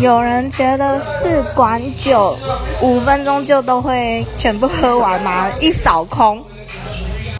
有人觉得四管酒五分钟就都会全部喝完吗？一扫空。